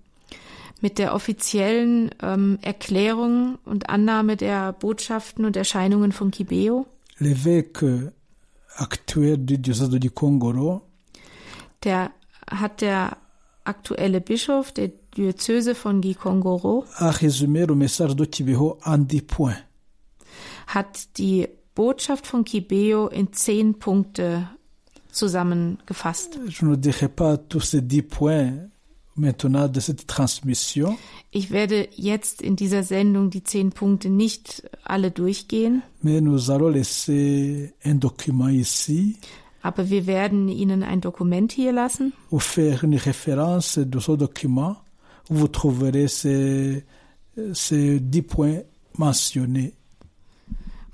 mit der offiziellen ähm, Erklärung und Annahme der Botschaften und Erscheinungen von Kibeo. L'évêque actuel du diocèse de Kongoro. Der hat der aktuelle Bischof der Diözese von Gikongoro. Hat die Botschaft von Kibeo in zehn Punkte zusammengefasst. Je ne dirai pas tous ces dix points maintenant de cette transmission. Ich werde jetzt in dieser Sendung die zehn Punkte nicht alle durchgehen. Mais nous allons laisser un document ici. Aber wir werden Ihnen ein Dokument hier lassen. Ou faire une référence de ce document vous trouverez ces, ces dix points mentionnés.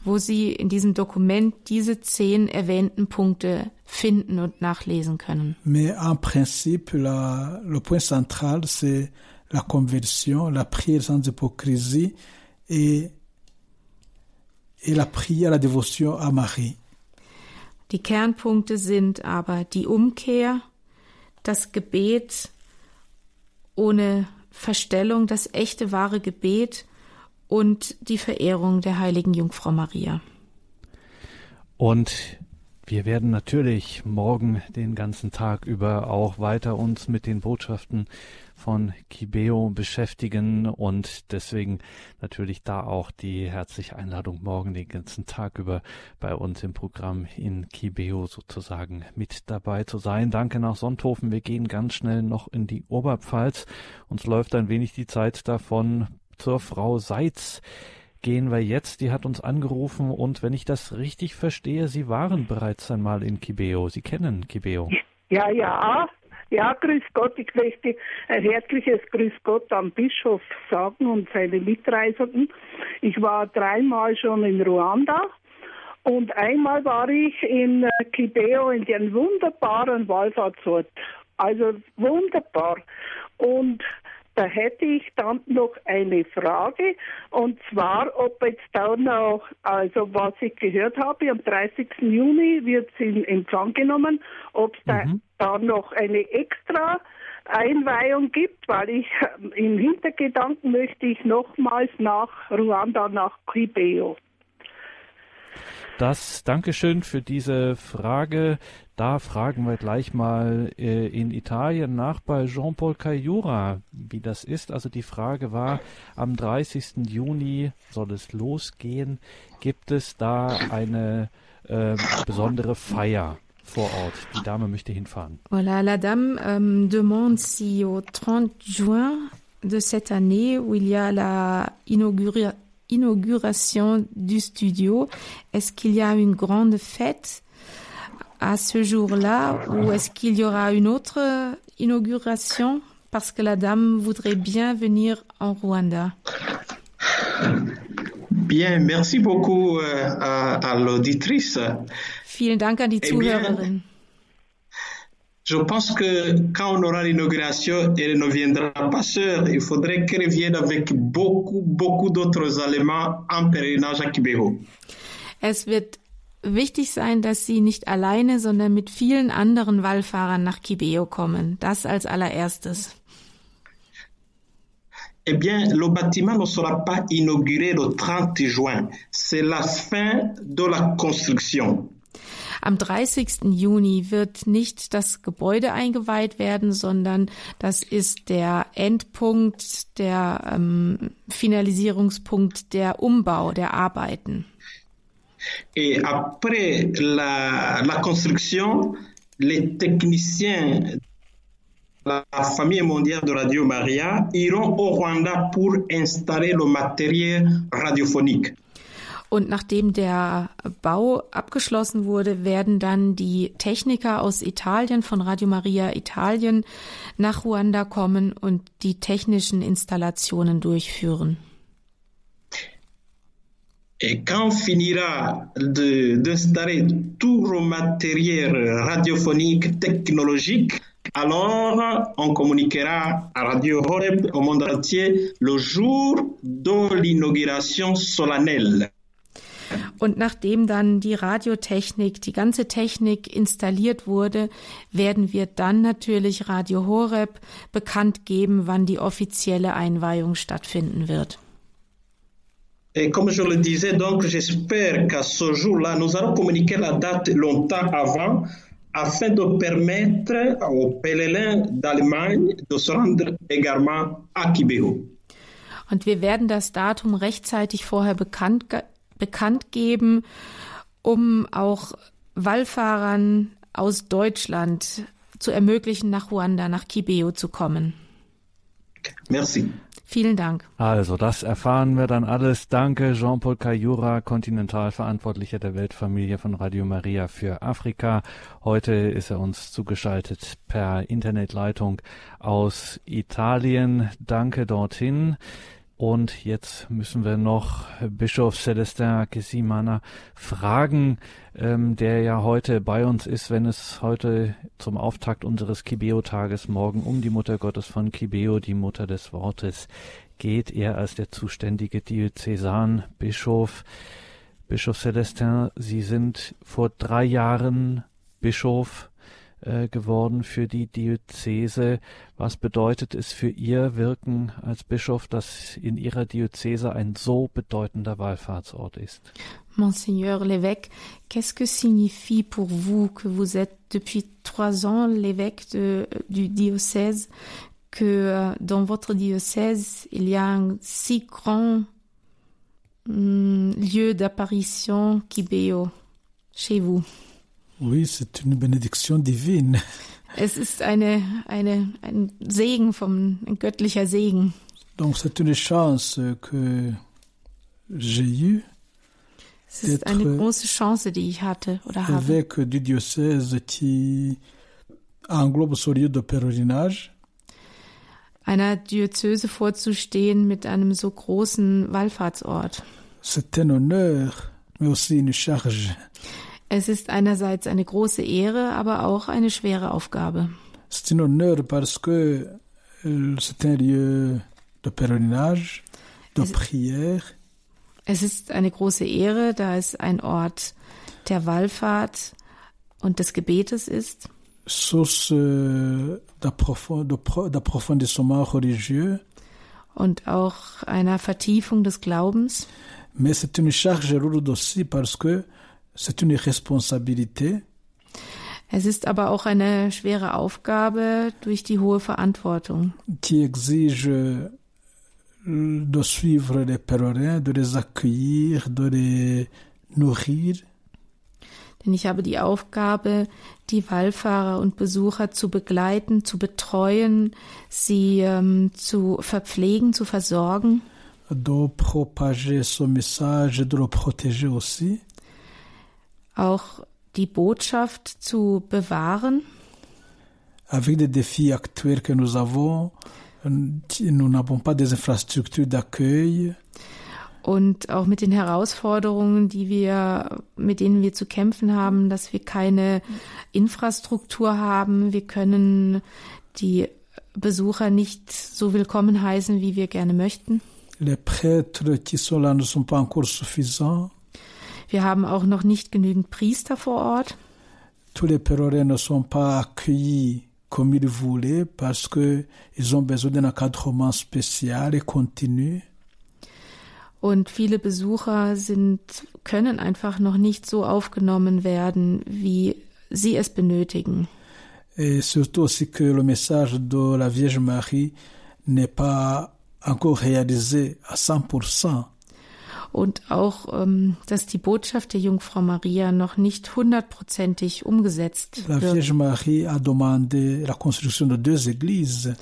Wo Sie in diesem Dokument diese zehn erwähnten Punkte finden und nachlesen können. Mais en principe, la, le point central, c'est la conversion, la prière sans hypocrisie et, et la prière, la dévotion à Marie. Die Kernpunkte sind aber die Umkehr, das Gebet ohne Verstellung, das echte wahre Gebet und die Verehrung der heiligen Jungfrau Maria. Und wir werden natürlich morgen den ganzen Tag über auch weiter uns mit den Botschaften von Kibeo beschäftigen und deswegen natürlich da auch die herzliche Einladung morgen den ganzen Tag über bei uns im Programm in Kibeo sozusagen mit dabei zu sein. Danke nach Sonthofen. Wir gehen ganz schnell noch in die Oberpfalz. Uns läuft ein wenig die Zeit davon zur Frau Seitz gehen wir jetzt. Die hat uns angerufen und wenn ich das richtig verstehe, Sie waren bereits einmal in Kibeo. Sie kennen Kibeo. Ja, ja. Ja, grüß Gott. Ich möchte ein herzliches Grüß Gott am Bischof sagen und seine Mitreisenden. Ich war dreimal schon in Ruanda und einmal war ich in Kibeo in dem wunderbaren Wallfahrtsort. Also wunderbar. Und da hätte ich dann noch eine Frage und zwar, ob jetzt da noch, also was ich gehört habe, am 30. Juni wird es in Empfang genommen, ob es mhm. da, da noch eine extra Einweihung gibt, weil ich im Hintergedanken möchte ich nochmals nach Ruanda, nach Kibeo. Das Dankeschön für diese Frage. Da fragen wir gleich mal äh, in Italien nach bei Jean-Paul Cayura, wie das ist. Also die Frage war, am 30. Juni soll es losgehen. Gibt es da eine äh, besondere Feier? vor Ort. Die Dame möchte hinfahren. Voilà, la dame euh, demande si au 30 juin de cette année, où il y a la inaugura inauguration du studio, est-ce qu'il y a une grande fête à ce jour-là ou est-ce qu'il y aura une autre inauguration parce que la dame voudrait bien venir en Rwanda? Bien, merci beaucoup euh, à, à l'auditrice. Vielen Dank an die Eh. Je pense que quand on aura l'inauguration, elle ne viendra pas seule. Il faudrait qu'elle vienne avec beaucoup, beaucoup d'autres éléments en pèlerinage à Kibeho. Es wird wichtig sein, dass sie nicht alleine, sondern mit vielen anderen Wallfahrern nach Kibeo kommen. Das als allererstes. Eh bien, le bâtiment ne sera pas inauguré le 30 juin. C'est la fin de la construction. Am 30. Juni wird nicht das Gebäude eingeweiht werden, sondern das ist der Endpunkt, der ähm, Finalisierungspunkt, der Umbau der Arbeiten. Et après la, la construction, les techniciens la famille mondiale de Radio Maria iront au Rwanda pour installer le matériel radiophonique. Und nachdem der Bau abgeschlossen wurde, werden dann die Techniker aus Italien von Radio Maria Italien nach Ruanda kommen und die technischen Installationen durchführen. Et quand finira d'installer tout le matériel radiophonique technologique, alors on communiquera à Radio Horeb au monde entier le jour de l'inauguration solennelle. Und nachdem dann die Radiotechnik, die ganze Technik installiert wurde, werden wir dann natürlich Radio Horeb bekannt geben, wann die offizielle Einweihung stattfinden wird. Et comme je le disais, donc j'espère qu'à ce jour-là, nous allons communiquer la date longtemps avant afin de permettre aux pèlerins d'Allemagne de se rendre également à Kibéo. Und wir werden das Datum rechtzeitig vorher bekannt, bekannt geben, um auch Wallfahrern aus Deutschland zu ermöglichen, nach Ruanda, nach Kibeo zu kommen. Merci. Vielen Dank. Also, das erfahren wir dann alles. Danke, Jean-Paul Kayura, Kontinentalverantwortlicher der Weltfamilie von Radio Maria für Afrika. Heute ist er uns zugeschaltet per Internetleitung aus Italien. Danke dorthin. Und jetzt müssen wir noch Bischof Celestin Kesimana fragen, ähm, der ja heute bei uns ist, wenn es heute zum Auftakt unseres Kibeo-Tages morgen um die Mutter Gottes von Kibeo, die Mutter des Wortes, geht. Er als der zuständige Diözesanbischof. Bischof Celestin, Sie sind vor drei Jahren Bischof äh, geworden für die Diözese. Was bedeutet es für Ihr Wirken als Bischof, dass in Ihrer Diözese ein so bedeutender Wallfahrtsort ist? Monseigneur l'évêque, qu'est-ce que signifie pour vous que vous êtes depuis trois ans l'évêque du diocèse, que euh, dans votre diocèse, il y a un si grand mm, lieu d'apparition Kibeo chez vous? Oui, c'est une bénédiction divine. Es ist eine, eine, ein Segen vom, ein göttlicher Segen. Donc c'est une chance que j'ai eue. Es ist eine große Chance, die ich hatte oder habe. Évêque du diocèse qui englobe ce lieu de pèlerinage. Einer Diözese vorzustehen mit einem so großen Wallfahrtsort. C'est un honneur, mais aussi une charge. Es ist einerseits eine große Ehre, aber auch eine schwere Aufgabe. C'est un honneur parce que euh, c'est un lieu de pèlerinage, de Es- prière, Es ist eine große Ehre, da es ein Ort der Wallfahrt und des Gebetes ist, source euh, d'approfondissement religieux, und auch einer Vertiefung des Glaubens. mais c'est une charge lourde aussi parce que c'est une responsabilité Es ist aber auch eine schwere Aufgabe durch die hohe Verantwortung. qui exige euh, de suivre les pèlerins, de les accueillir, de les nourrir, Denn ich habe die Aufgabe, die Wallfahrer und Besucher zu begleiten, zu betreuen, sie ähm, zu verpflegen, zu versorgen, de propager ce message de le protéger aussi. Auch die Botschaft zu bewahren. Avec des défis actuels que nous avons, nous n'avons pas des infrastructures d'accueil, Und auch mit den Herausforderungen, die wir, mit denen wir zu kämpfen haben, dass wir keine Infrastruktur haben. Wir können die Besucher nicht so willkommen heißen, wie wir gerne möchten. les prêtres qui sont là ne sont pas encore suffisants, Wir haben auch noch nicht genügend Priester vor Ort. tous les pèlerins ne sont pas accueillis comme ils voulaient parce que ils ont besoin d'un encadrement spécial et continu. Und viele Besucher sind, können einfach noch nicht so aufgenommen werden, wie sie es benötigen. Et surtout aussi que le message de la Vierge Marie n'est pas encore réalisé à 100%. Und auch, ähm, dass die Botschaft der Jungfrau Maria noch nicht hundertprozentig umgesetzt La wird. Vierge Marie a demandé la construction de deux églises,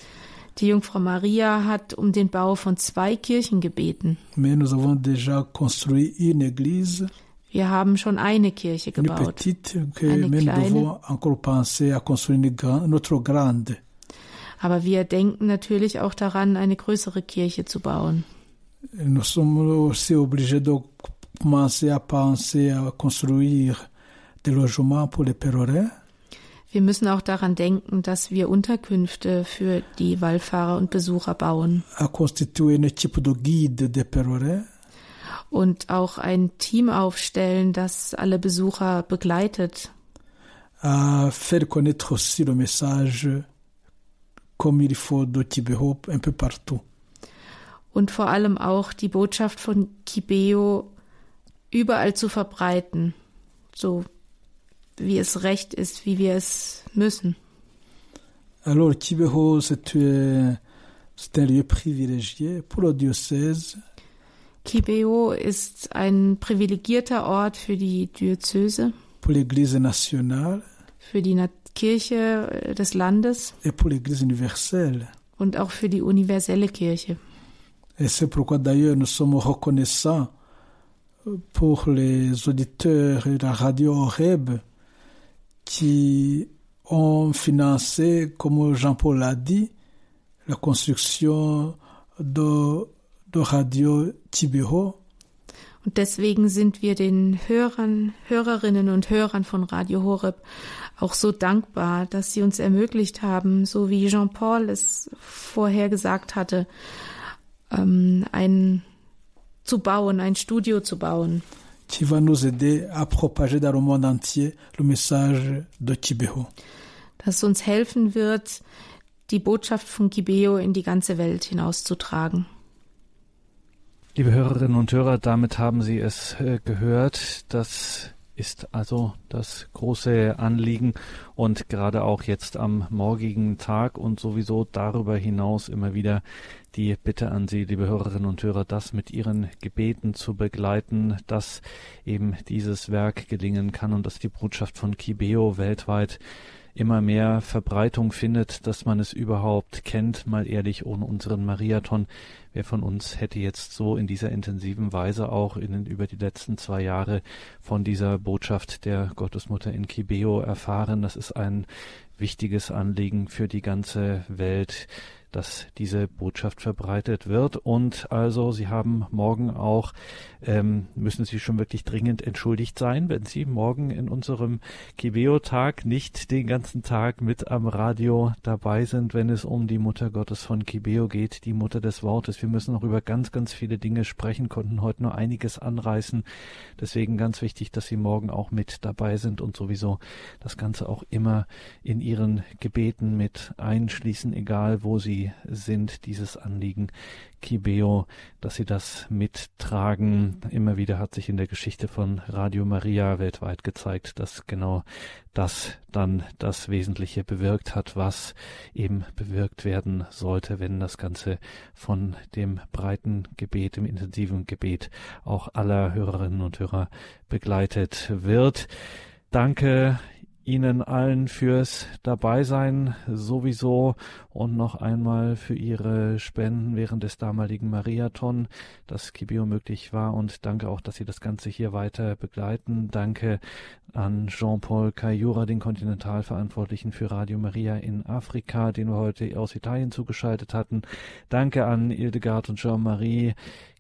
Die Jungfrau Maria hat um den Bau von zwei Kirchen gebeten. mais nous avons déjà construit une église, Wir haben schon eine Kirche une gebaut, petite, que Eine mais nous kleine. devons encore penser à construire une, gran- une autre grande. aber wir denken natürlich auch daran, eine größere Kirche zu bauen. Nous sommes aussi obligés de commencer à penser à construire des logements pour les pèlerins. Wir müssen auch daran denken, dass wir Unterkünfte für die Wallfahrer und Besucher bauen. constituer équipe de des Und auch ein Team aufstellen, das alle Besucher begleitet. à faire connaître aussi le message comme il faut de Kibeho un peu partout. Und vor allem auch die Botschaft von Kibeo überall zu verbreiten. So wie es recht ist, wie wir es müssen. Alors Kibeho, c'est un, c'est un lieu privilégié pour le diocèse Kibeo ist ein privilegierter Ort für die Diözese, pour l'Église nationale für die Na Kirche äh, des Landes et pour l'Église universelle. und auch für die universelle Kirche. Et c'est pourquoi d'ailleurs nous sommes reconnaissants pour les auditeurs de la radio Horeb qui ont financé, comme Jean-Paul l'a dit, la construction de, de Radio Tibero Und deswegen sind wir den Hörern, Hörerinnen und Hörern von Radio Horeb auch so dankbar, dass sie uns ermöglicht haben, so wie Jean-Paul es vorher gesagt hatte, ähm, ein zu bauen, ein Studio zu bauen, qui va nous aider à propager dans le monde entier le message de Tibero. das uns helfen wird, die Botschaft von Kibeo in die ganze Welt hinauszutragen. Liebe Hörerinnen und Hörer, damit haben Sie es äh, gehört. Das ist also das große Anliegen und gerade auch jetzt am morgigen Tag und sowieso darüber hinaus immer wieder die Bitte an Sie, liebe Hörerinnen und Hörer, das mit Ihren Gebeten zu begleiten, dass eben dieses Werk gelingen kann und dass die Botschaft von Kibeo weltweit immer mehr Verbreitung findet, dass man es überhaupt kennt, mal ehrlich, ohne unseren Mariathon. Wer von uns hätte jetzt so in dieser intensiven Weise auch in, über die letzten zwei Jahre von dieser Botschaft der Gottesmutter in Kibeo erfahren? Das ist ein wichtiges Anliegen für die ganze Welt dass diese Botschaft verbreitet wird. Und also Sie haben morgen auch, ähm, müssen Sie schon wirklich dringend entschuldigt sein, wenn Sie morgen in unserem Kibeo-Tag nicht den ganzen Tag mit am Radio dabei sind, wenn es um die Mutter Gottes von Kibeo geht, die Mutter des Wortes. Wir müssen noch über ganz, ganz viele Dinge sprechen, konnten heute nur einiges anreißen. Deswegen ganz wichtig, dass Sie morgen auch mit dabei sind und sowieso das Ganze auch immer in Ihren Gebeten mit einschließen, egal wo Sie sind, dieses Anliegen Kibeo, dass sie das mittragen. Immer wieder hat sich in der Geschichte von Radio Maria weltweit gezeigt, dass genau das dann das Wesentliche bewirkt hat, was eben bewirkt werden sollte, wenn das Ganze von dem breiten Gebet, dem intensiven Gebet auch aller Hörerinnen und Hörer begleitet wird. Danke Ihnen allen fürs Dabeisein sowieso und noch einmal für Ihre Spenden während des damaligen Mariathon, dass Kibio möglich war und danke auch, dass Sie das Ganze hier weiter begleiten. Danke an Jean-Paul Cayura, den Kontinentalverantwortlichen für Radio Maria in Afrika, den wir heute aus Italien zugeschaltet hatten. Danke an Hildegard und Jean-Marie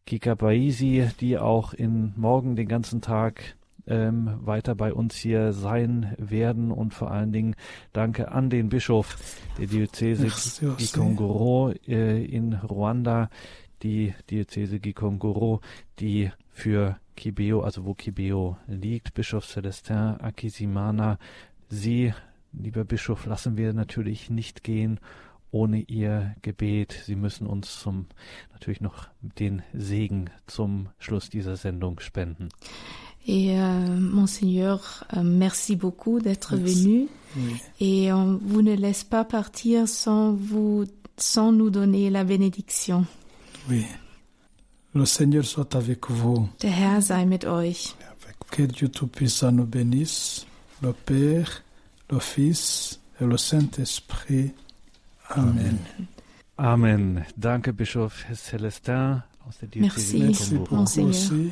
Kikabaisi, die auch in morgen den ganzen Tag ähm, weiter bei uns hier sein werden und vor allen Dingen danke an den Bischof der Diözese Gikongoro äh, in Ruanda, die Diözese Gikongoro, die für Kibeo, also wo Kibeo liegt, Bischof Celestin Akisimana, Sie, lieber Bischof, lassen wir natürlich nicht gehen ohne Ihr Gebet. Sie müssen uns zum natürlich noch den Segen zum Schluss dieser Sendung spenden. Et euh, monseigneur, euh, merci beaucoup d'être venu. Oui. Et on vous ne laisse pas partir sans vous, sans nous donner la bénédiction. Oui. Le Seigneur soit avec vous. Der Herr sei mit euch. Que Dieu Tout-Puissant nous bénisse, le Père, le Fils et le Saint-Esprit. Amen. Amen. Danke, Bischof Celestin Merci. Merci beaucoup Monseigneur. aussi.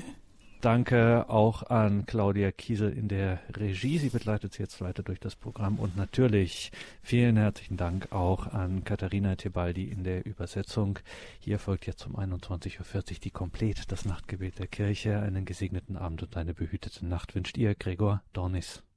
Danke auch an Claudia Kiesel in der Regie. Sie begleitet jetzt weiter durch das Programm. Und natürlich vielen herzlichen Dank auch an Katharina Tebaldi in der Übersetzung. Hier folgt jetzt um 21.40 Uhr die Komplet, das Nachtgebet der Kirche. Einen gesegneten Abend und eine behütete Nacht wünscht ihr, Gregor Dornis.